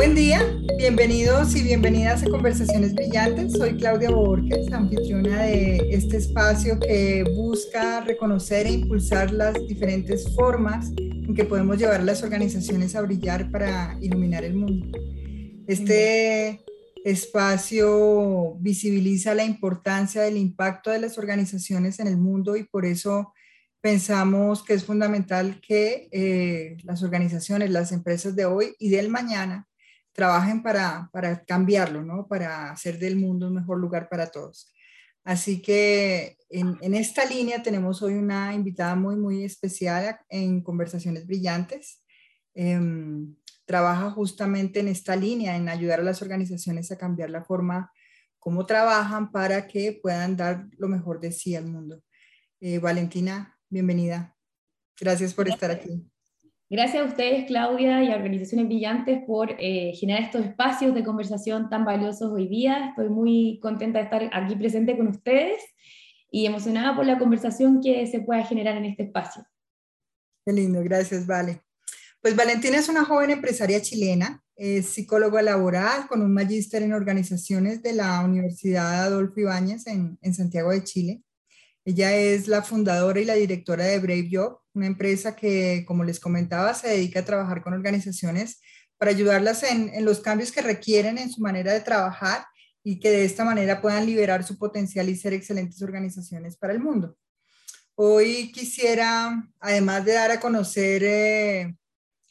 Buen día, bienvenidos y bienvenidas a Conversaciones Brillantes. Soy Claudia Borges, anfitriona de este espacio que busca reconocer e impulsar las diferentes formas en que podemos llevar a las organizaciones a brillar para iluminar el mundo. Este espacio visibiliza la importancia del impacto de las organizaciones en el mundo y por eso pensamos que es fundamental que eh, las organizaciones, las empresas de hoy y del mañana trabajen para, para cambiarlo, ¿no? Para hacer del mundo un mejor lugar para todos. Así que en, en, esta línea tenemos hoy una invitada muy, muy especial en Conversaciones Brillantes. Em, trabaja justamente en esta línea, en ayudar a las organizaciones a cambiar la forma como trabajan para que puedan dar lo mejor de sí al mundo. Eh, Valentina, bienvenida. Gracias por estar aquí. Gracias a ustedes, Claudia, y a Organizaciones Brillantes por eh, generar estos espacios de conversación tan valiosos hoy día. Estoy muy contenta de estar aquí presente con ustedes y emocionada por la conversación que se pueda generar en este espacio. Qué lindo, gracias, Vale. Pues Valentina es una joven empresaria chilena, es psicóloga laboral con un magíster en organizaciones de la Universidad Adolfo Ibáñez en, en Santiago de Chile. Ella es la fundadora y la directora de Brave Job, una empresa que, como les comentaba, se dedica a trabajar con organizaciones para ayudarlas en, los cambios que requieren en su manera de trabajar y que de esta manera puedan liberar su potencial y ser excelentes organizaciones para el mundo. Hoy quisiera, además de dar a conocer, eh,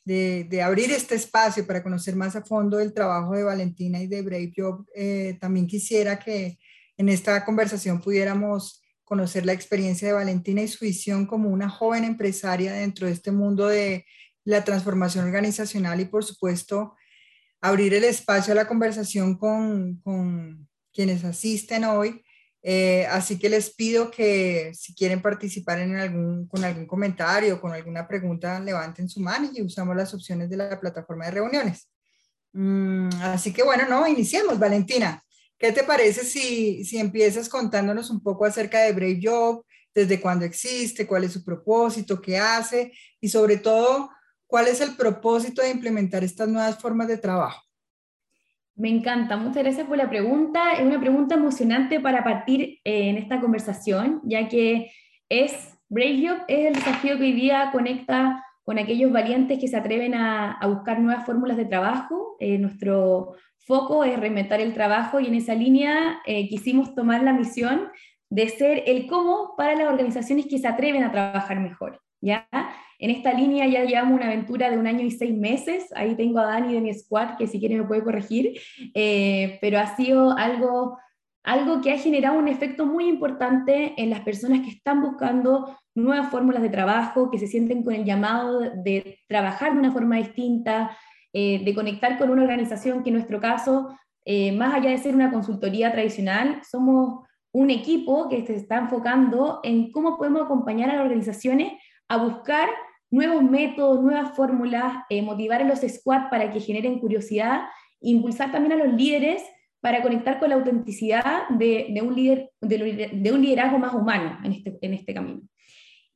de, abrir este espacio para conocer más a fondo el trabajo de Valentina y de Brave Job, eh, también quisiera que en esta conversación pudiéramos conocer la experiencia de Valentina y su visión como una joven empresaria dentro de este mundo de la transformación organizacional y por supuesto abrir el espacio a la conversación con, quienes asisten hoy. Eh, así que les pido que si quieren participar en algún, con algún comentario con alguna pregunta, levanten su mano y usamos las opciones de la plataforma de reuniones. Mm, así que bueno, no, iniciemos, Valentina. ¿Qué te parece si, si empiezas contándonos un poco acerca de Brave Job, desde cuándo existe, cuál es su propósito, qué hace y sobre todo, cuál es el propósito de implementar estas nuevas formas de trabajo? Me encanta, muchas gracias por la pregunta. Es una pregunta emocionante para partir eh, en esta conversación, ya que es Brave Job es el desafío que hoy día conecta con aquellos valientes que se atreven a, a buscar nuevas fórmulas de trabajo. Eh, nuestro foco es reinventar el trabajo y en esa línea eh, quisimos tomar la misión de ser el cómo para las organizaciones que se atreven a trabajar mejor. ¿ya? En esta línea ya llevamos una aventura de un año y seis meses, ahí tengo a Dani de mi squad que si quiere me puede corregir, eh, pero ha sido algo, algo que ha generado un efecto muy importante en las personas que están buscando nuevas fórmulas de trabajo, que se sienten con el llamado de trabajar de una forma distinta, eh, de conectar con una organización que en nuestro caso, eh, más allá de ser una consultoría tradicional, somos un equipo que se está enfocando en cómo podemos acompañar a las organizaciones a buscar nuevos métodos, nuevas fórmulas, eh, motivar a los squads para que generen curiosidad, impulsar también a los líderes para conectar con la autenticidad de, un, líder, de, un liderazgo más humano en este, en este camino.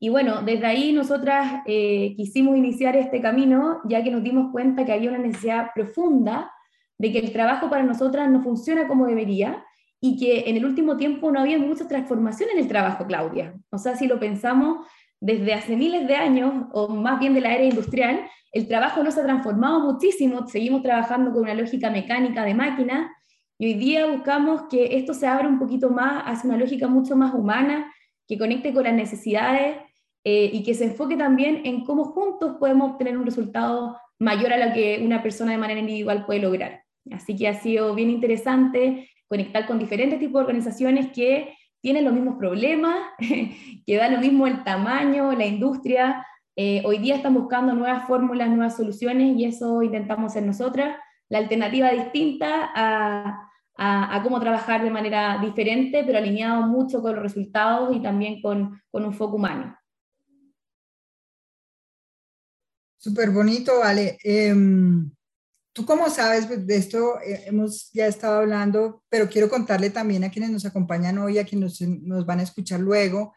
Y bueno, desde ahí nosotras eh, quisimos iniciar este camino, ya que nos dimos cuenta que había una necesidad profunda de que el trabajo para nosotras no funciona como debería y que en el último tiempo no había mucha transformación en el trabajo, Claudia. O sea, si lo pensamos desde hace miles de años, o más bien de la era industrial, el trabajo no se ha transformado muchísimo, seguimos trabajando con una lógica mecánica de máquina, y hoy día buscamos que esto se abra un poquito más hacia una lógica mucho más humana, que conecte con las necesidades eh, y que se enfoque también en cómo juntos podemos obtener un resultado mayor a lo que una persona de manera individual puede lograr. Así que ha sido bien interesante conectar con diferentes tipos de organizaciones que tienen los mismos problemas, que dan lo mismo el tamaño, la industria. Eh, hoy día están buscando nuevas fórmulas, nuevas soluciones y eso intentamos hacer nosotras. La alternativa distinta a, a, cómo trabajar de manera diferente, pero alineado mucho con los resultados y también con, con un foco humano. Súper bonito, vale. Em, Tú como sabes, pues, de esto eh, hemos ya estado hablando, pero quiero contarle también a quienes nos acompañan hoy, a quienes nos, van a escuchar luego.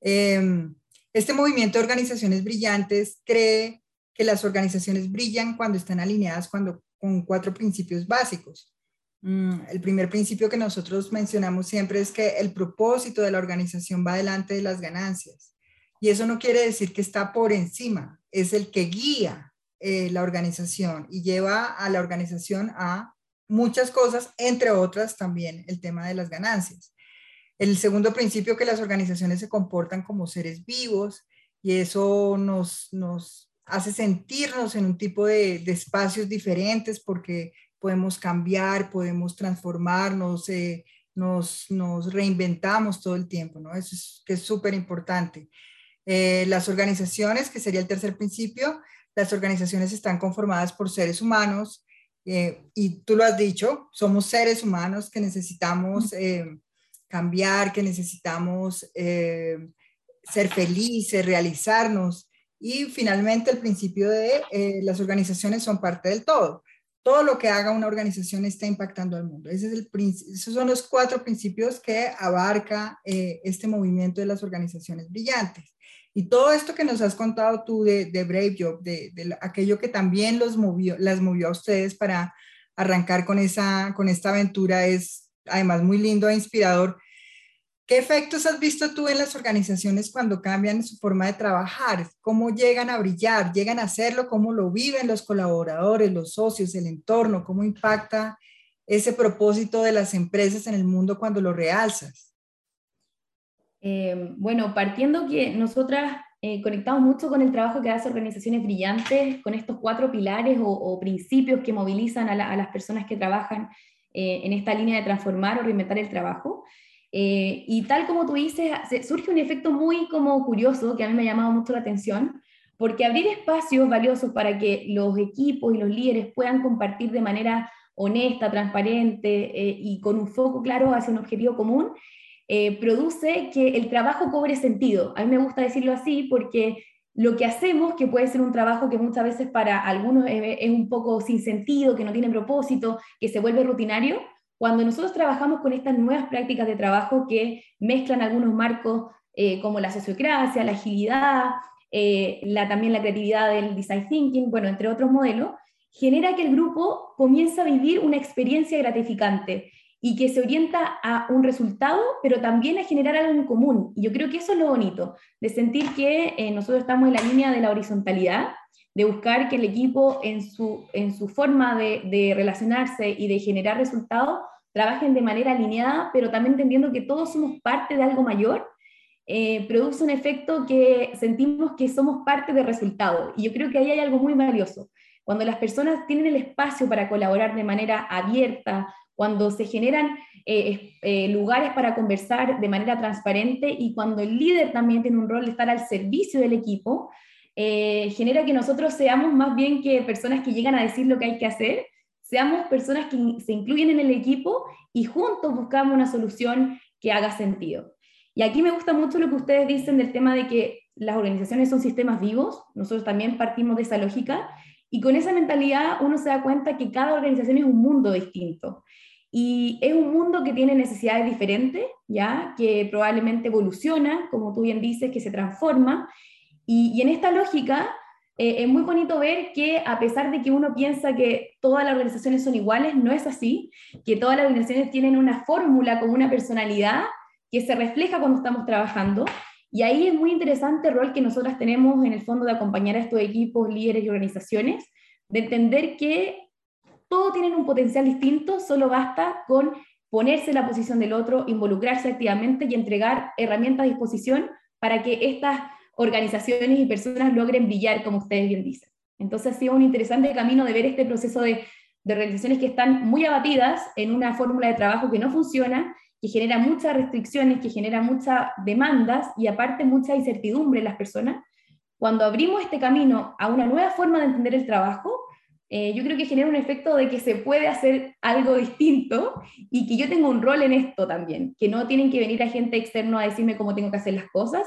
Em, este movimiento de organizaciones brillantes cree que las organizaciones brillan cuando están alineadas cuando, con cuatro principios básicos. Mm, el primer principio que nosotros mencionamos siempre es que el propósito de la organización va delante de las ganancias. Y eso no quiere decir que está por encima, es el que guía eh, la organización y lleva a la organización a muchas cosas, entre otras también el tema de las ganancias. El segundo principio que las organizaciones se comportan como seres vivos y eso nos, nos hace sentirnos en un tipo de, espacios diferentes porque podemos cambiar, podemos transformarnos, eh, nos, nos, reinventamos todo el tiempo, ¿no? Eso es que es súper importante. Eh, las organizaciones, que sería el tercer principio, las organizaciones están conformadas por seres humanos eh, y tú lo has dicho, somos seres humanos que necesitamos cambiar, que necesitamos ser felices, realizarnos y finalmente el principio de eh, las organizaciones son parte del todo. Todo lo que haga una organización está impactando al mundo. Ese es el, esos son los cuatro principios que abarca eh, este movimiento de las organizaciones brillantes. Y todo esto que nos has contado tú de, de Brave Job, de, de, aquello que también los movió, las movió a ustedes para arrancar con, esa, con esta aventura, es además muy lindo e inspirador. ¿Qué efectos has visto tú en las organizaciones cuando cambian su forma de trabajar? ¿Cómo llegan a brillar? ¿Llegan a hacerlo? ¿Cómo lo viven los colaboradores, los socios, el entorno? ¿Cómo impacta ese propósito de las empresas en el mundo cuando lo realzas? Eh, bueno, partiendo que nosotras eh, conectamos mucho con el trabajo que hace Organizaciones Brillantes, con estos cuatro pilares o, principios que movilizan a, las personas que trabajan eh, en esta línea de transformar o reinventar el trabajo. Y tal como tú dices, surge un efecto muy como curioso que a mí me ha llamado mucho la atención, porque abrir espacios valiosos para que los equipos y los líderes puedan compartir de manera honesta, transparente y con un foco claro hacia un objetivo común, eh, produce que el trabajo cobre sentido. A mí me gusta decirlo así porque lo que hacemos, que puede ser un trabajo que muchas veces para algunos es un poco sin sentido, que no tiene propósito, que se vuelve rutinario, cuando nosotros trabajamos con estas nuevas prácticas de trabajo que mezclan algunos marcos eh, como la sociocracia, la agilidad, eh, la, también la creatividad del design thinking, bueno, entre otros modelos, genera que el grupo comienza a vivir una experiencia gratificante y que se orienta a un resultado, pero también a generar algo en común. Y yo creo que eso es lo bonito, de sentir que eh, nosotros estamos en la línea de la horizontalidad, de buscar que el equipo en su, en su forma de, relacionarse y de generar resultados trabajen de manera alineada, pero también entendiendo que todos somos parte de algo mayor, eh, produce un efecto que sentimos que somos parte del resultado. Y yo creo que ahí hay algo muy valioso. Cuando las personas tienen el espacio para colaborar de manera abierta, cuando se generan eh, eh, lugares para conversar de manera transparente y cuando el líder también tiene un rol de estar al servicio del equipo, genera que nosotros seamos más bien que personas que llegan a decir lo que hay que hacer, seamos personas que se incluyen en el equipo y juntos buscamos una solución que haga sentido. Y aquí me gusta mucho lo que ustedes dicen del tema de que las organizaciones son sistemas vivos, nosotros también partimos de esa lógica, y con esa mentalidad uno se da cuenta que cada organización es un mundo distinto. Y es un mundo que tiene necesidades diferentes, ¿ya? que probablemente evoluciona, como tú bien dices, que se transforma. Y, en esta lógica, eh, es muy bonito ver que a pesar de que uno piensa que todas las organizaciones son iguales, no es así, que todas las organizaciones tienen una fórmula con una personalidad que se refleja cuando estamos trabajando. Y ahí es muy interesante el rol que nosotras tenemos en el fondo de acompañar a estos equipos, líderes y organizaciones, de entender que todos tienen un potencial distinto, solo basta con ponerse en la posición del otro, involucrarse activamente y entregar herramientas a disposición para que estas organizaciones y personas logren brillar, como ustedes bien dicen. Entonces ha sido un interesante camino de ver este proceso de, de organizaciones que están muy abatidas en una fórmula de trabajo que no funciona, que genera muchas restricciones, que genera muchas demandas y aparte mucha incertidumbre en las personas. Cuando abrimos este camino a una nueva forma de entender el trabajo, eh, yo creo que genera un efecto de que se puede hacer algo distinto y que yo tengo un rol en esto también, que no tienen que venir a gente externo a decirme cómo tengo que hacer las cosas,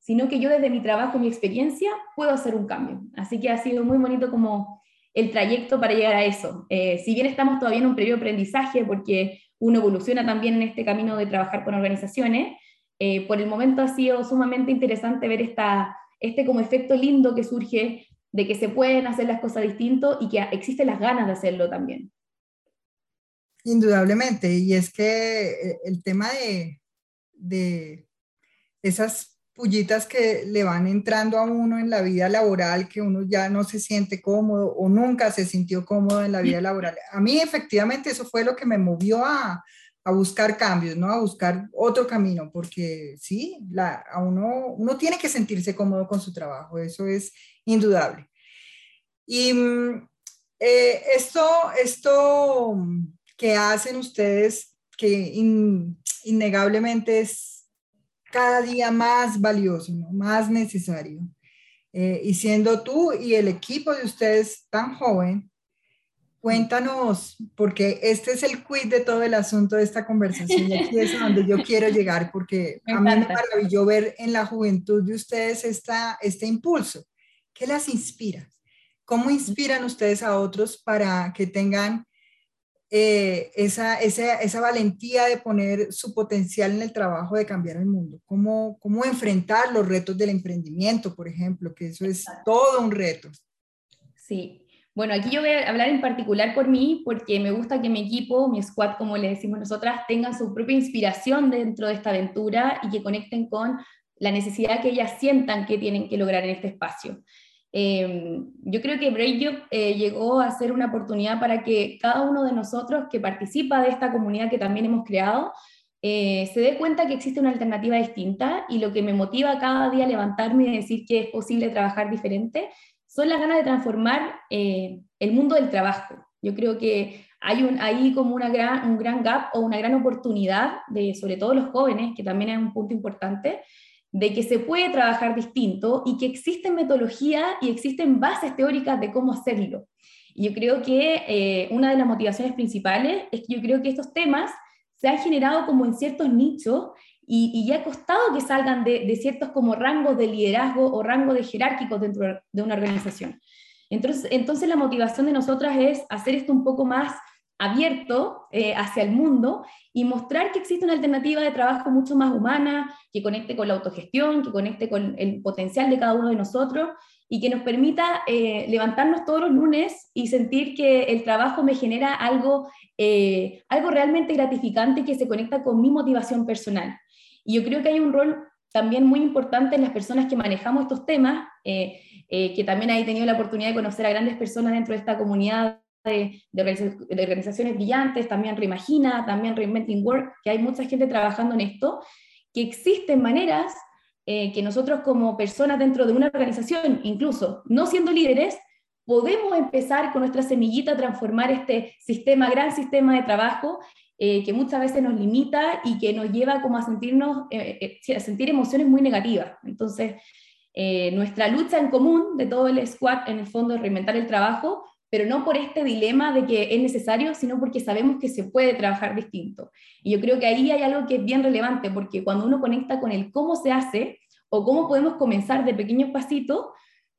sino que yo desde mi trabajo, mi experiencia, puedo hacer un cambio. Así que ha sido muy bonito como el trayecto para llegar a eso. Eh, si bien estamos todavía en un periodo de aprendizaje, porque uno evoluciona también en este camino de trabajar con organizaciones, eh, por el momento ha sido sumamente interesante ver esta, este como efecto lindo que surge de que se pueden hacer las cosas distinto y que existen las ganas de hacerlo también. Indudablemente, y es que eh, el tema de, de esas pullitas que le van entrando a uno en la vida laboral, que uno ya no se siente cómodo o nunca se sintió cómodo en la vida laboral. A mí efectivamente eso fue lo que me movió a, a buscar cambios, ¿no? A buscar otro camino, porque sí, a uno, uno tiene que sentirse cómodo con su trabajo, eso es indudable. Y mm, eh, esto, esto que hacen ustedes, que innegablemente es cada día más valioso, más necesario. Eh, y siendo tú y el equipo de ustedes tan joven, cuéntanos, porque este es el quiz de todo el asunto de esta conversación y aquí es donde yo quiero llegar, porque a mí me maravilló ver en la juventud de ustedes esta, este impulso. ¿Qué las inspira? ¿Cómo inspiran ustedes a otros para que tengan eh, esa, esa, esa, valentía de poner su potencial en el trabajo de cambiar el mundo? ¿Cómo, ¿Cómo enfrentar los retos del emprendimiento, por ejemplo? Que eso es todo un reto. Sí. Bueno, aquí yo voy a hablar en particular por mí, porque me gusta que mi equipo, mi squad, como le decimos nosotras, tengan su propia inspiración dentro de esta aventura y que conecten con la necesidad que ellas sientan que tienen que lograr en este espacio. Em, yo creo que Break eh, llegó a ser una oportunidad para que cada uno de nosotros que participa de esta comunidad que también hemos creado eh, se dé cuenta que existe una alternativa distinta y lo que me motiva cada día a levantarme y decir que es posible trabajar diferente son las ganas de transformar eh, el mundo del trabajo. Yo creo que hay un, ahí como una gran, un gran gap o una gran oportunidad de, sobre todo los jóvenes, que también es un punto importante, de que se puede trabajar distinto y que existen metodologías y existen bases teóricas de cómo hacerlo. Y yo creo que eh, una de las motivaciones principales es que yo creo que estos temas se han generado como en ciertos nichos y, ya ha costado que salgan de, ciertos como rangos de liderazgo o rangos de jerárquicos dentro de una organización. Entonces, entonces la motivación de nosotras es hacer esto un poco más abierto eh, hacia el mundo y mostrar que existe una alternativa de trabajo mucho más humana, que conecte con la autogestión, que conecte con el potencial de cada uno de nosotros y que nos permita eh, levantarnos todos los lunes y sentir que el trabajo me genera algo, eh, algo realmente gratificante que se conecta con mi motivación personal. Y yo creo que hay un rol también muy importante en las personas que manejamos estos temas, que también he tenido la oportunidad de conocer a grandes personas dentro de esta comunidad de, organizaciones brillantes, también Reimagina, también Reinventing Work, que hay mucha gente trabajando en esto, que existen maneras eh, que nosotros como personas dentro de una organización, incluso no siendo líderes, podemos empezar con nuestra semillita a transformar este sistema, gran sistema de trabajo eh, que muchas veces nos limita y que nos lleva como a sentirnos, eh, sentir emociones muy negativas. Entonces, nuestra lucha en común de todo el squad, en el fondo, es reinventar el trabajo, pero no por este dilema de que es necesario, sino porque sabemos que se puede trabajar distinto. Y yo creo que ahí hay algo que es bien relevante, porque cuando uno conecta con el cómo se hace o cómo podemos comenzar de pequeños pasitos,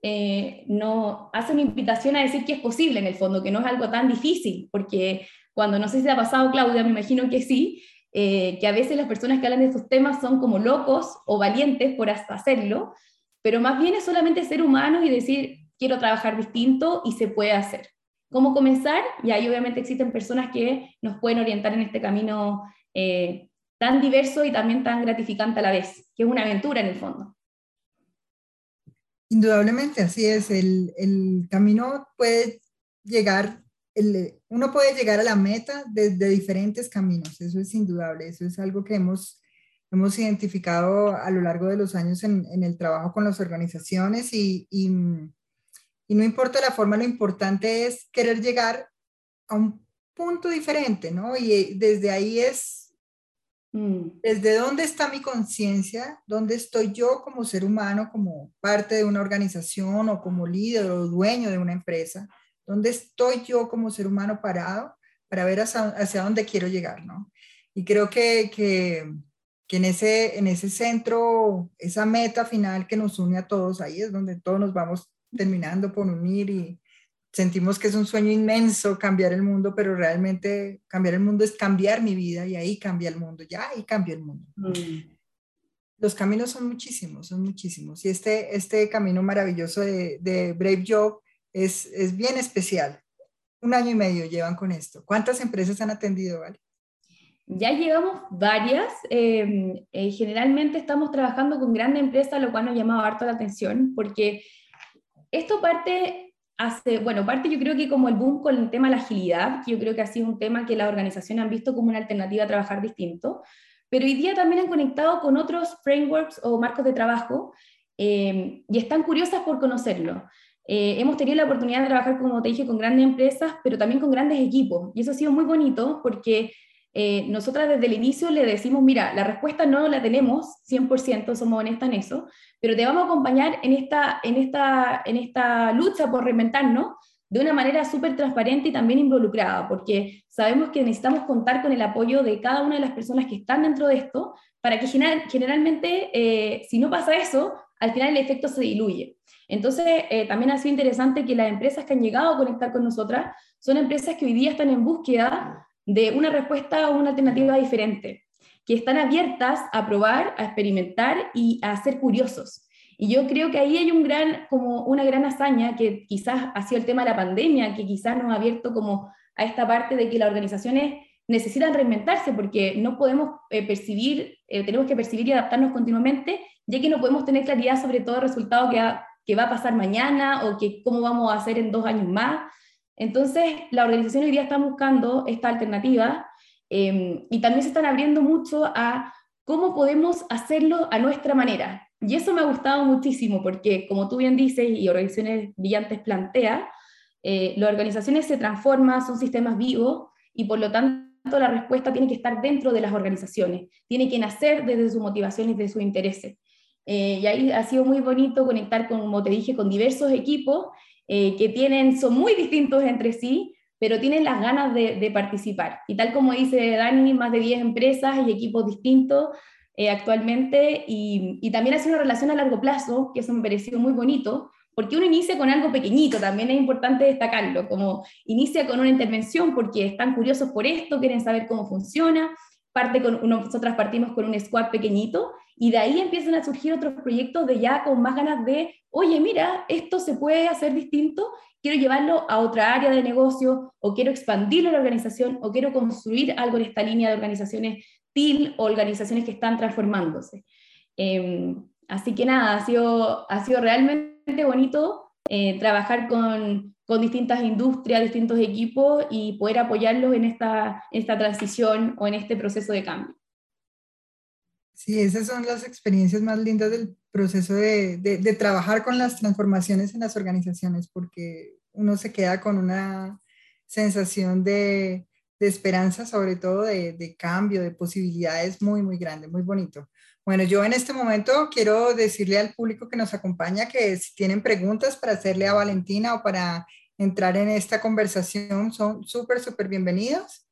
eh, no, hace una invitación a decir que es posible en el fondo, que no es algo tan difícil, porque cuando no sé si ha pasado, Claudia, me imagino que sí, eh, que a veces las personas que hablan de estos temas son como locos o valientes por hacerlo, pero más bien es solamente ser humanos y decir, quiero trabajar distinto y se puede hacer. ¿Cómo comenzar? Y ahí obviamente existen personas que nos pueden orientar en este camino eh, tan diverso y también tan gratificante a la vez, que es una aventura en el fondo. Indudablemente, así es. El, el camino puede llegar, el, uno puede llegar a la meta desde diferentes caminos, eso es indudable, eso es algo que hemos, hemos identificado a lo largo de los años en, en el trabajo con las organizaciones y, y y no importa la forma, lo importante es querer llegar a un punto diferente, ¿no? Y eh, desde ahí es, mm. desde dónde está mi conciencia, dónde estoy yo como ser humano, como parte de una organización o como líder o dueño de una empresa, dónde estoy yo como ser humano parado para ver hacia, dónde quiero llegar, ¿no? Y creo que, que, que en, ese, en ese centro, esa meta final que nos une a todos, ahí es donde todos nos vamos terminando por unir y sentimos que es un sueño inmenso cambiar el mundo, pero realmente cambiar el mundo es cambiar mi vida y ahí cambia el mundo, ya ahí cambia el mundo. Mm. Los caminos son muchísimos, son muchísimos. Y este, este camino maravilloso de, de Brave Job es, es bien especial. Un año y medio llevan con esto. ¿Cuántas empresas han atendido, Vale? Ya llegamos varias. Eh, eh, generalmente estamos trabajando con grandes empresas, lo cual nos llama harto la atención, porque esto parte hace, bueno, parte yo creo que como el boom con el tema de la agilidad, que yo creo que ha sido un tema que las organizaciones han visto como una alternativa a trabajar distinto, pero hoy día también han conectado con otros frameworks o marcos de trabajo eh, y están curiosas por conocerlo. hemos tenido la oportunidad de trabajar, como te dije, con grandes empresas, pero también con grandes equipos, y eso ha sido muy bonito porque eh, nosotras desde el inicio le decimos, mira, la respuesta no la tenemos, 100% somos honestas en eso, pero te vamos a acompañar en esta, en esta, en esta lucha por reinventarnos de una manera súper transparente y también involucrada, porque sabemos que necesitamos contar con el apoyo de cada una de las personas que están dentro de esto, para que generalmente, eh, si no pasa eso, al final el efecto se diluye. Entonces, eh, también ha sido interesante que las empresas que han llegado a conectar con nosotras son empresas que hoy día están en búsqueda de una respuesta o una alternativa diferente, que están abiertas a probar, a experimentar y a ser curiosos. Y yo creo que ahí hay un gran, como una gran hazaña que quizás ha sido el tema de la pandemia, que quizás nos ha abierto como a esta parte de que las organizaciones necesitan reinventarse porque no podemos eh, percibir, eh, tenemos que percibir y adaptarnos continuamente, ya que no podemos tener claridad sobre todo el resultado que, que va a pasar mañana o que cómo vamos a hacer en dos años más. Entonces, la organización hoy día está buscando esta alternativa em, y también se están abriendo mucho a cómo podemos hacerlo a nuestra manera. Y eso me ha gustado muchísimo porque, como tú bien dices y Organizaciones Brillantes plantea, eh, las organizaciones se transforman, son sistemas vivos y por lo tanto la respuesta tiene que estar dentro de las organizaciones, tiene que nacer desde sus motivaciones, desde sus intereses. Eh, y ahí ha sido muy bonito conectar, con, como te dije, con diversos equipos eh, que tienen, son muy distintos entre sí, pero tienen las ganas de, participar. Y tal como dice Dani, más de 10 empresas y equipos distintos eh, actualmente, y, también hace una relación a largo plazo, que eso me pareció muy bonito, porque uno inicia con algo pequeñito, también es importante destacarlo, como inicia con una intervención porque están curiosos por esto, quieren saber cómo funciona, parte con, nosotras partimos con un squad pequeñito y de ahí empiezan a surgir otros proyectos de ya con más ganas de, oye, mira, esto se puede hacer distinto, quiero llevarlo a otra área de negocio o quiero expandirlo en la organización o quiero construir algo en esta línea de organizaciones TIL o organizaciones que están transformándose. Em, así que nada, ha sido, ha sido realmente bonito eh, trabajar con, con, distintas industrias, distintos equipos y poder apoyarlos en esta, esta transición o en este proceso de cambio. Sí, esas son las experiencias más lindas del proceso de, de, trabajar con las transformaciones en las organizaciones, porque uno se queda con una sensación de, de esperanza, sobre todo de, de, cambio, de posibilidades muy, muy grande, muy bonito. Bueno, yo en este momento quiero decirle al público que nos acompaña que si tienen preguntas para hacerle a Valentina o para entrar en esta conversación, son súper, súper bienvenidos.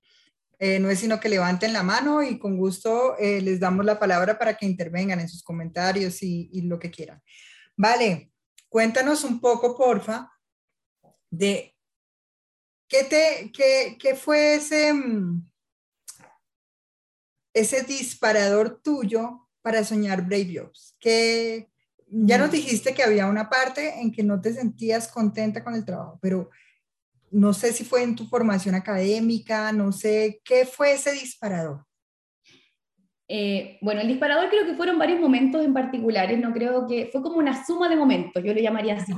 Eh, no es sino que levanten la mano y con gusto eh, les damos la palabra para que intervengan en sus comentarios y, lo que quieran. Vale, cuéntanos un poco, porfa, de qué, te, qué, qué fue ese, mm, ese disparador tuyo para soñar Brave Jobs. Que ya nos mm. dijiste que había una parte en que no te sentías contenta con el trabajo, pero no sé si fue en tu formación académica, no sé, ¿qué fue ese disparador? Eh, bueno, el disparador creo que fueron varios momentos en particulares, no creo que fue como una suma de momentos, yo le llamaría así.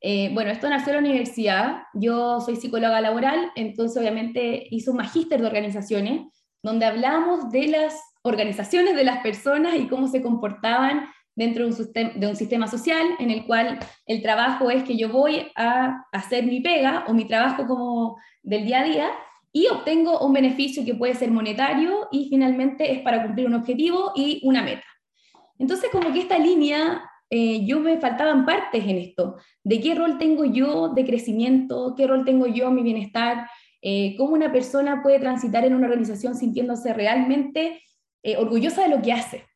Eh, bueno, esto nació en la universidad, yo soy psicóloga laboral, entonces obviamente hice un magíster de organizaciones, donde hablamos de las organizaciones, de las personas y cómo se comportaban dentro de un, sistema, social en el cual el trabajo es que yo voy a hacer mi pega o mi trabajo como del día a día y obtengo un beneficio que puede ser monetario y finalmente es para cumplir un objetivo y una meta. Entonces como que esta línea, eh, yo me faltaban partes en esto, de qué rol tengo yo de crecimiento, qué rol tengo yo en mi bienestar, eh, cómo una persona puede transitar en una organización sintiéndose realmente eh, orgullosa de lo que hace.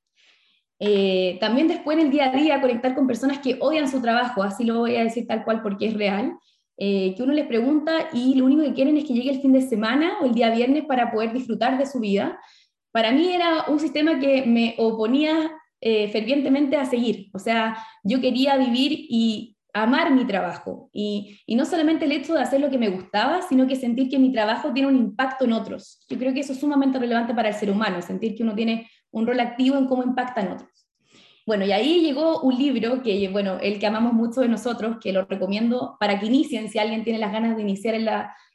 Eh, también después en el día a día conectar con personas que odian su trabajo, así lo voy a decir tal cual porque es real, eh, que uno les pregunta y lo único que quieren es que llegue el fin de semana o el día viernes para poder disfrutar de su vida. Para mí era un sistema que me oponía eh, fervientemente a seguir. O sea, yo quería vivir y amar mi trabajo. Y, y, no solamente el hecho de hacer lo que me gustaba, sino que sentir que mi trabajo tiene un impacto en otros. Yo creo que eso es sumamente relevante para el ser humano, sentir que uno tiene un rol activo en cómo impacta en otros. Bueno, y ahí llegó un libro que, bueno, el que amamos mucho de nosotros, que lo recomiendo para que inicien, si alguien tiene las ganas de iniciar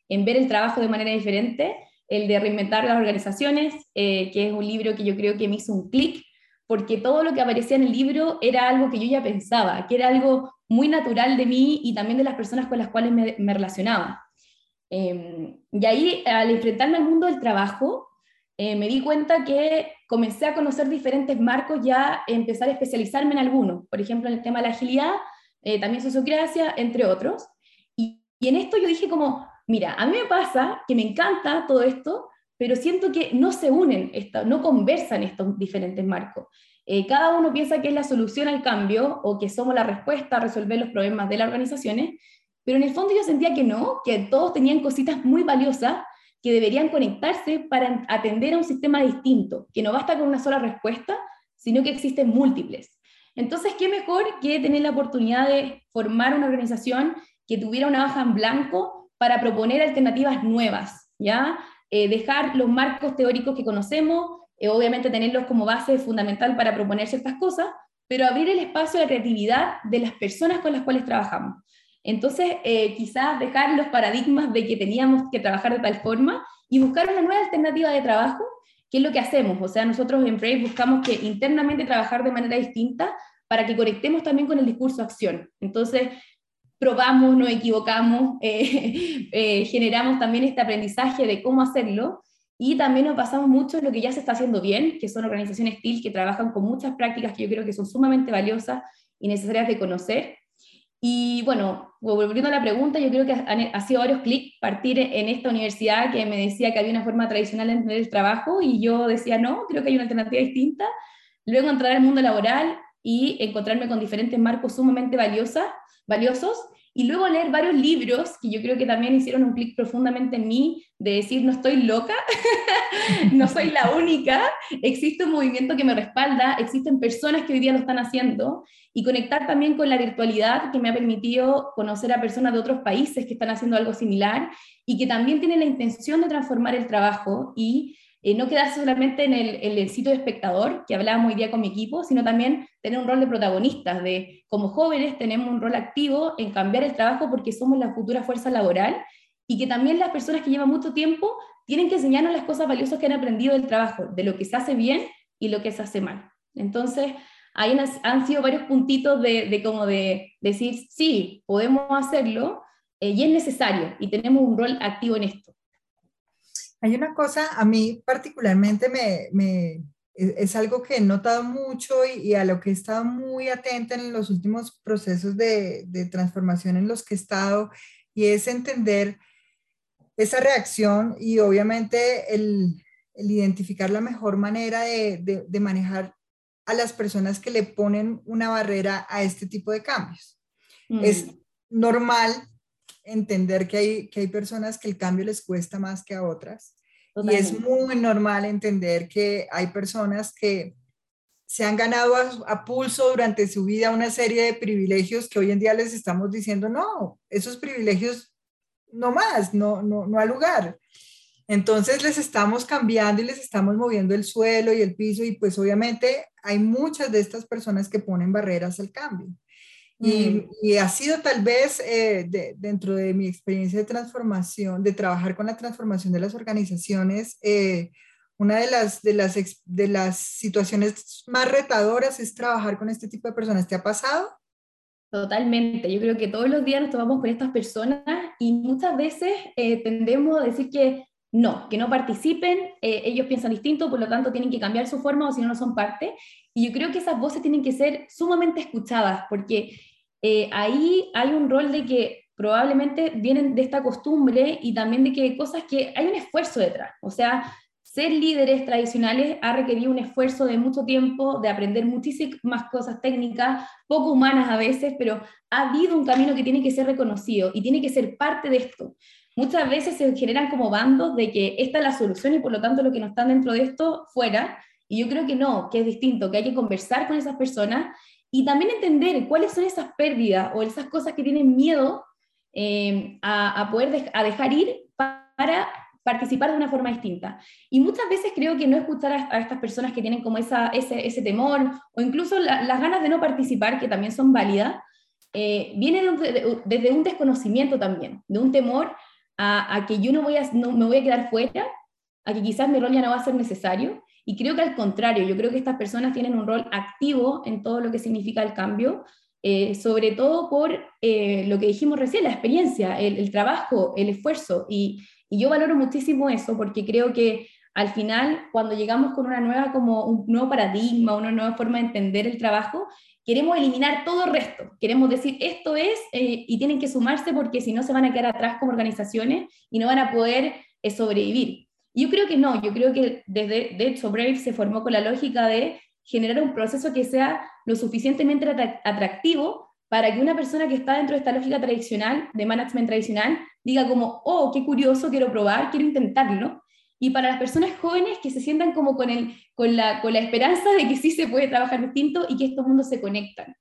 en, ver el trabajo de manera diferente, el de Reinventar las Organizaciones, eh, que es un libro que yo creo que me hizo un clic, porque todo lo que aparecía en el libro era algo que yo ya pensaba, que era algo muy natural de mí y también de las personas con las cuales me, me relacionaba. Em, y ahí, al enfrentarme al mundo del trabajo, eh, me di cuenta que comencé a conocer diferentes marcos, ya empezar a especializarme en algunos, por ejemplo, en el tema de la agilidad, eh, también sociocracia, entre otros. Y, en esto yo dije como, mira, a mí me pasa que me encanta todo esto, pero siento que no se unen, no conversan estos diferentes marcos. Eh, cada uno piensa que es la solución al cambio o que somos la respuesta a resolver los problemas de las organizaciones, pero en el fondo yo sentía que no, que todos tenían cositas muy valiosas que deberían conectarse para atender a un sistema distinto, que no basta con una sola respuesta, sino que existen múltiples. Entonces, ¿qué mejor que tener la oportunidad de formar una organización que tuviera una baja en blanco para proponer alternativas nuevas, ¿ya? Eh, dejar los marcos teóricos que conocemos, eh, obviamente tenerlos como base fundamental para proponer ciertas cosas, pero abrir el espacio a la creatividad de las personas con las cuales trabajamos. Entonces, eh, quizás dejar los paradigmas de que teníamos que trabajar de tal forma y buscar una nueva alternativa de trabajo, que es lo que hacemos. O sea, nosotros en Brave buscamos que internamente trabajar de manera distinta para que conectemos también con el discurso acción. Entonces, probamos, nos equivocamos, eh, eh, generamos también este aprendizaje de cómo hacerlo y también nos basamos mucho en lo que ya se está haciendo bien, que son organizaciones TIL que trabajan con muchas prácticas que yo creo que son sumamente valiosas y necesarias de conocer y bueno, volviendo a la pregunta, yo creo que ha, sido varios clics partir en esta universidad que me decía que había una forma tradicional de entender el trabajo y yo decía, no, creo que hay una alternativa distinta. Luego entrar al mundo laboral y encontrarme con diferentes marcos sumamente valiosa, valiosos y luego leer varios libros que yo creo que también hicieron un clic profundamente en mí, de decir, no estoy loca, no soy la única, existe un movimiento que me respalda, existen personas que hoy día lo están haciendo, y conectar también con la virtualidad que me ha permitido conocer a personas de otros países que están haciendo algo similar y que también tienen la intención de transformar el trabajo y eh, no quedarse solamente en el, en el, sitio de espectador, que hablábamos hoy día con mi equipo, sino también tener un rol de protagonistas, de como jóvenes tenemos un rol activo en cambiar el trabajo porque somos la futura fuerza laboral y que también las personas que llevan mucho tiempo tienen que enseñarnos las cosas valiosas que han aprendido del trabajo, de lo que se hace bien y lo que se hace mal. Entonces, ahí han sido varios puntitos de, de como de decir, sí, podemos hacerlo eh, y es necesario y tenemos un rol activo en esto. Hay una cosa, a mí particularmente me, me es algo que he notado mucho y, a lo que he estado muy atenta en los últimos procesos de, de, transformación en los que he estado, y es entender esa reacción y obviamente el, el identificar la mejor manera de, de, de, manejar a las personas que le ponen una barrera a este tipo de cambios. Mm. Es normal entender que hay, que hay personas que el cambio les cuesta más que a otras. Y es muy normal entender que hay personas que se han ganado a, pulso durante su vida una serie de privilegios que hoy en día les estamos diciendo, no, esos privilegios no más, no, no, no al lugar. Entonces les estamos cambiando y les estamos moviendo el suelo y el piso y pues obviamente hay muchas de estas personas que ponen barreras al cambio. Y, y, ha sido tal vez eh, dentro de mi experiencia de transformación, de trabajar con la transformación de las organizaciones, eh, una de las, de, las, de las situaciones más retadoras es trabajar con este tipo de personas. ¿Te ha pasado? Totalmente, yo creo que todos los días nos tomamos con estas personas y muchas veces eh, tendemos a decir que no, que no participen, ellos piensan distinto, por lo tanto tienen que cambiar su forma o si no, no son parte. Y yo creo que esas voces tienen que ser sumamente escuchadas, porque eh, ahí hay un rol de que probablemente vienen de esta costumbre y también de que cosas que hay un esfuerzo detrás. O sea, ser líderes tradicionales ha requerido un esfuerzo de mucho tiempo, de aprender muchísimas cosas técnicas, poco humanas a veces, pero ha habido un camino que tiene que ser reconocido y tiene que ser parte de esto. Muchas veces se generan como bandos de que esta es la solución y por lo tanto lo que no están dentro de esto fuera, Y yo creo que no, que es distinto, que hay que conversar con esas personas y también entender cuáles son esas pérdidas o esas cosas que tienen miedo eh, a, poder a dejar ir para participar de una forma distinta. Y muchas veces creo que no escuchar a, estas personas que tienen como esa, ese, temor o incluso las ganas de no participar, que también son válidas, eh, viene desde un desconocimiento también, de un temor a, que yo no, voy a, no me voy a quedar fuera, a que quizás mi rol ya no va a ser necesario. Y creo que al contrario, yo creo que estas personas tienen un rol activo en todo lo que significa el cambio, eh, sobre todo por eh, lo que dijimos recién, la experiencia, el, trabajo, el esfuerzo. Y, y, yo valoro muchísimo eso porque creo que al final, cuando llegamos con una nueva, como un nuevo paradigma, una nueva forma de entender el trabajo, queremos eliminar todo el resto. Queremos decir, esto es, eh, y tienen que sumarse porque si no se van a quedar atrás como organizaciones y no van a poder eh, sobrevivir. Yo creo que no, yo creo que desde, de hecho, Brave se formó con la lógica de generar un proceso que sea lo suficientemente atractivo para que una persona que está dentro de esta lógica tradicional, de management tradicional, diga como, oh, qué curioso, quiero probar, quiero intentarlo, y para las personas jóvenes que se sientan como con, el, con, la, con la esperanza de que sí se puede trabajar distinto y que estos mundos se conectan.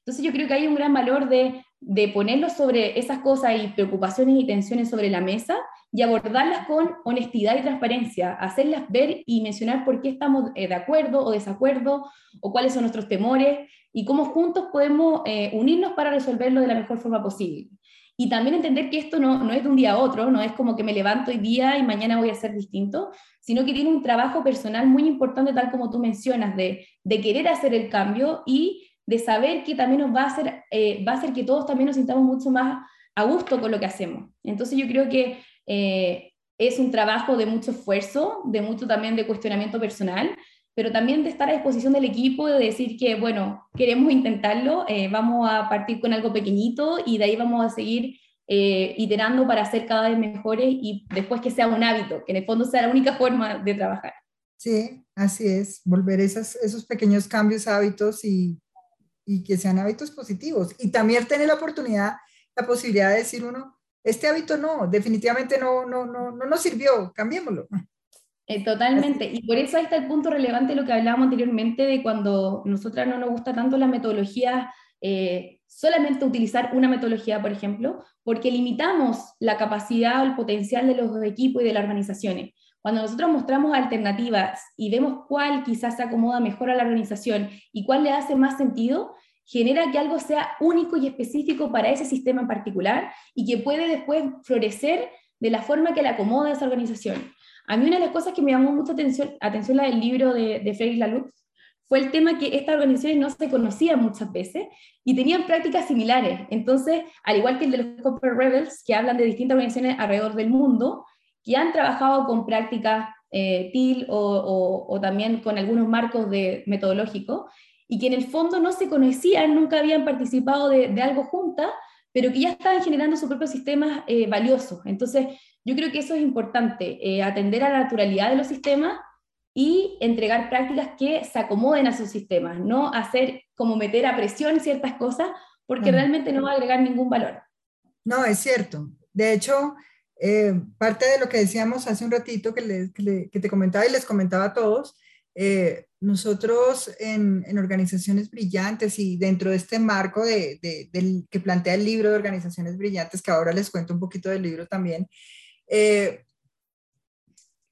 Entonces yo creo que hay un gran valor de, de ponerlos sobre esas cosas y preocupaciones y tensiones sobre la mesa y abordarlas con honestidad y transparencia, hacerlas ver y mencionar por qué estamos eh, de acuerdo o desacuerdo o cuáles son nuestros temores y cómo juntos podemos eh, unirnos para resolverlo de la mejor forma posible. Y también entender que esto no, no, es de un día a otro, no es como que me levanto hoy día y mañana voy a ser distinto, sino que tiene un trabajo personal muy importante, tal como tú mencionas, de, de querer hacer el cambio y de saber que también nos va a, hacer, eh, va a hacer que todos también nos sintamos mucho más a gusto con lo que hacemos. Entonces yo creo que eh, es un trabajo de mucho esfuerzo, de mucho también de cuestionamiento personal, pero también de estar a disposición del equipo, de decir que, bueno, queremos intentarlo, eh, vamos a partir con algo pequeñito y de ahí vamos a seguir eh, iterando para ser cada vez mejores y después que sea un hábito, que en el fondo sea la única forma de trabajar. Sí, así es, volver esas, esos pequeños cambios, hábitos y, y que sean hábitos positivos. Y también tener la oportunidad, la posibilidad de decir uno, este hábito no, definitivamente no, no, no, no nos sirvió, cambiémoslo. Eh, totalmente. Y por eso ahí está el punto relevante de lo que hablábamos anteriormente de cuando nosotras no nos gusta tanto la metodología, eh, solamente utilizar una metodología, por ejemplo, porque limitamos la capacidad o el potencial de los equipos y de las organizaciones. Cuando nosotros mostramos alternativas y vemos cuál quizás se acomoda mejor a la organización y cuál le hace más sentido, genera que algo sea único y específico para ese sistema en particular y que puede después florecer de la forma que le acomoda esa organización. A mí una de las cosas que me llamó mucha atención, atención la del libro de, de Félix Lalux, fue el tema que estas organizaciones no se conocían muchas veces y tenían prácticas similares. Entonces, al igual que el de los Copper Rebels, que hablan de distintas organizaciones alrededor del mundo, que han trabajado con prácticas eh, TIL o, o, también con algunos marcos de, metodológicos, y que en el fondo no se conocían, nunca habían participado de, de algo juntas, pero que ya estaban generando sus propios sistemas eh, valiosos. Entonces, yo creo que eso es importante, eh, atender a la naturalidad de los sistemas y entregar prácticas que se acomoden a sus sistemas, no hacer como meter a presión ciertas cosas, porque realmente no va a agregar ningún valor. No, es cierto. De hecho, eh, parte de lo que decíamos hace un ratito que, que, te comentaba y les comentaba a todos, eh, nosotros en, en, organizaciones brillantes y dentro de este marco de, del, que plantea el libro de organizaciones brillantes, que ahora les cuento un poquito del libro también, eh,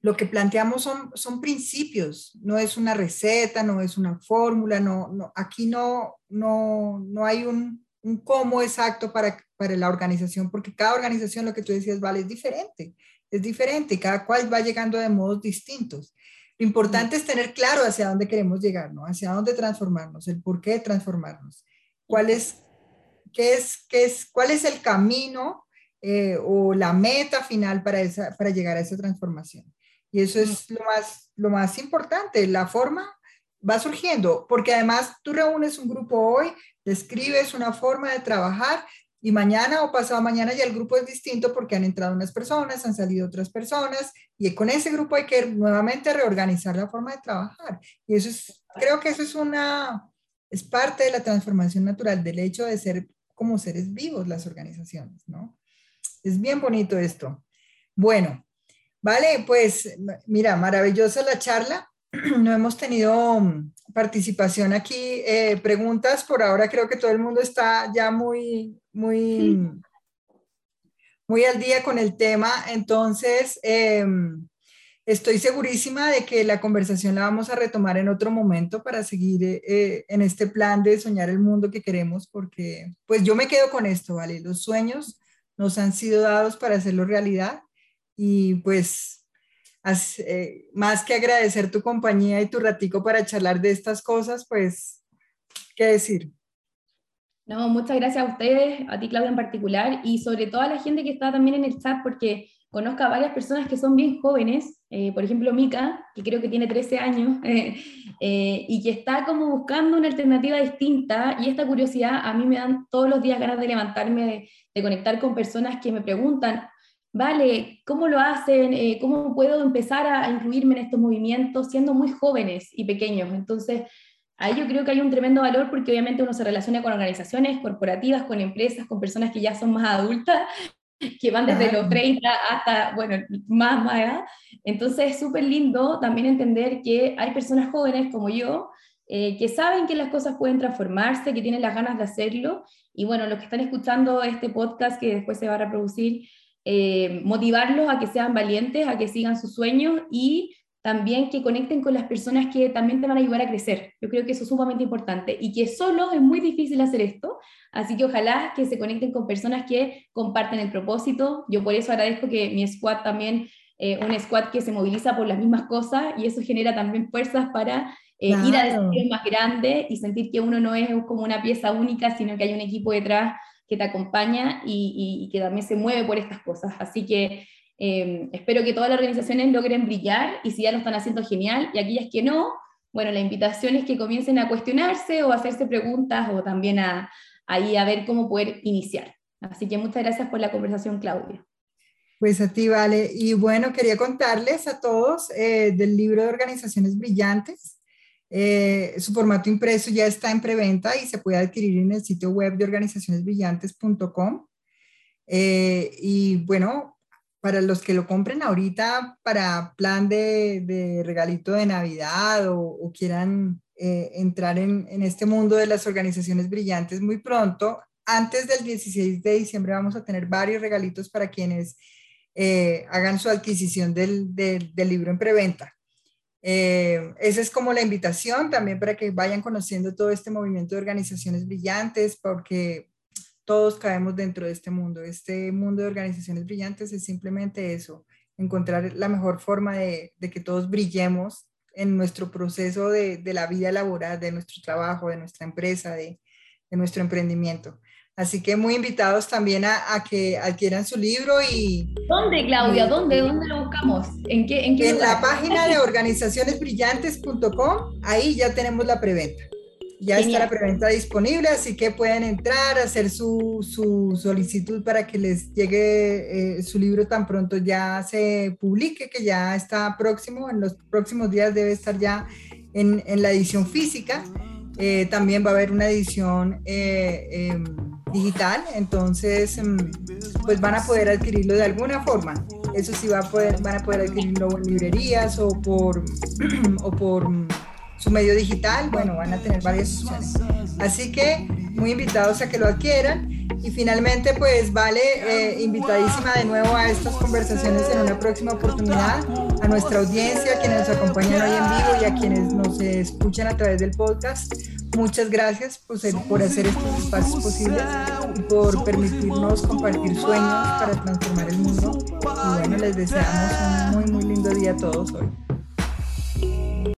lo que planteamos son, son principios, no es una receta, no es una fórmula, no, no aquí no, no, no hay un, un, cómo exacto para, para la organización, porque cada organización, lo que tú decías, vale, es diferente, es diferente, cada cual va llegando de modos distintos. Lo importante es tener claro hacia dónde queremos llegar, ¿no? Hacia dónde transformarnos, el por qué transformarnos, cuál es, qué es, qué es, cuál es el camino eh, o la meta final para, esa, para llegar a esa transformación. Y eso es lo más, lo más importante, la forma va surgiendo, porque además tú reúnes un grupo hoy, describes una forma de trabajar y mañana o pasado mañana ya el grupo es distinto porque han entrado unas personas, han salido otras personas y con ese grupo hay que nuevamente reorganizar la forma de trabajar. Y eso es, creo que eso es una, es parte de la transformación natural, del hecho de ser como seres vivos las organizaciones, ¿no? Es bien bonito esto. Bueno, vale, pues mira, maravillosa la charla. no hemos tenido mm, participación aquí. Eh, preguntas, por ahora creo que todo el mundo está ya muy, muy, muy al día con el tema. Entonces, em, estoy segurísima de que la conversación la vamos a retomar en otro momento para seguir eh, en este plan de soñar el mundo que queremos, porque pues yo me quedo con esto, ¿vale? Los sueños nos han sido dados para hacerlo realidad y pues eh, más que agradecer tu compañía y tu ratico para charlar de estas cosas, pues, ¿qué decir? No, muchas gracias a ustedes, a ti Claudia en particular, y sobre todo a la gente que está también en el chat, porque conozco a varias personas que son bien jóvenes, eh, por ejemplo Mika, que creo que tiene 13 años, eh, y que está como buscando una alternativa distinta, y esta curiosidad a mí me dan todos los días ganas de levantarme, de conectar con personas que me preguntan, vale, ¿cómo lo hacen? Eh, ¿Cómo puedo empezar a, incluirme en estos movimientos siendo muy jóvenes y pequeños? Entonces, ahí yo creo que hay un tremendo valor porque obviamente uno se relaciona con organizaciones corporativas, con empresas, con personas que ya son más adultas, que van desde los 30 hasta, bueno, más, más edad. Entonces, es súper lindo también entender que hay personas jóvenes como yo, eh, que saben que las cosas pueden transformarse, que tienen las ganas de hacerlo. Y bueno, los que están escuchando este podcast que después se va a reproducir, eh, motivarlos a que sean valientes, a que sigan sus sueños y también que conecten con las personas que también te van a ayudar a crecer. Yo creo que eso es sumamente importante y que solo es muy difícil hacer esto, así que ojalá que se conecten con personas que comparten el propósito. Yo por eso agradezco que mi squad también, eh, un squad que se moviliza por las mismas cosas y eso genera también fuerzas para eh, ir a desafíos más grandes y sentir que uno no es como una pieza única, sino que hay un equipo detrás que te acompaña y, que también se mueve por estas cosas. Así que eh, espero que todas las organizaciones logren brillar y si ya lo están haciendo genial y aquellas que no, bueno, la invitación es que comiencen a cuestionarse o a hacerse preguntas o también a, ahí a ver cómo poder iniciar. Así que muchas gracias por la conversación, Claudia. Pues a ti, Vale. Y bueno, quería contarles a todos eh, del libro de Organizaciones Brillantes. Eh, su formato impreso ya está en preventa y se puede adquirir en el sitio web de organizacionesbrillantes.com. Eh, y bueno, para los que lo compren ahorita para plan de, regalito de Navidad o, quieran eh, entrar en, este mundo de las organizaciones brillantes muy pronto, antes del 16 de diciembre vamos a tener varios regalitos para quienes hagan su adquisición del libro en preventa. Eh, esa es como la invitación también para que vayan conociendo todo este movimiento de organizaciones brillantes, porque todos caemos dentro de este mundo. Este mundo de organizaciones brillantes es simplemente eso, encontrar la mejor forma de, que todos brillemos en nuestro proceso de, la vida laboral, de nuestro trabajo, de nuestra empresa, de, de nuestro emprendimiento. Así que muy invitados también a, que adquieran su libro y... ¿Dónde, Claudia? ¿Dónde? ¿Dónde lo buscamos? ¿En qué? En, en la página de organizacionesbrillantes.com, ahí ya tenemos la preventa. Ya está la preventa disponible, así que pueden entrar, hacer su, su solicitud para que les llegue eh, su libro tan pronto ya se publique, que ya está próximo, en los próximos días debe estar ya en, en la edición física. Eh, también va a haber una edición eh, em, digital, entonces em, pues van a poder adquirirlo de alguna forma. Eso sí va a poder, van a poder adquirirlo en librerías o por, o por su medio digital, bueno, van a tener varias opciones. Así que muy invitados a que lo adquieran. Y finalmente, pues vale, eh, invitadísima de nuevo a estas conversaciones en una próxima oportunidad, a nuestra audiencia, a quienes nos acompañan hoy en vivo y a quienes nos escuchan a través del podcast. Muchas gracias por, ser, por hacer estos espacios posibles y por permitirnos compartir sueños para transformar el mundo. Y bueno, les deseamos un muy, muy lindo día a todos hoy.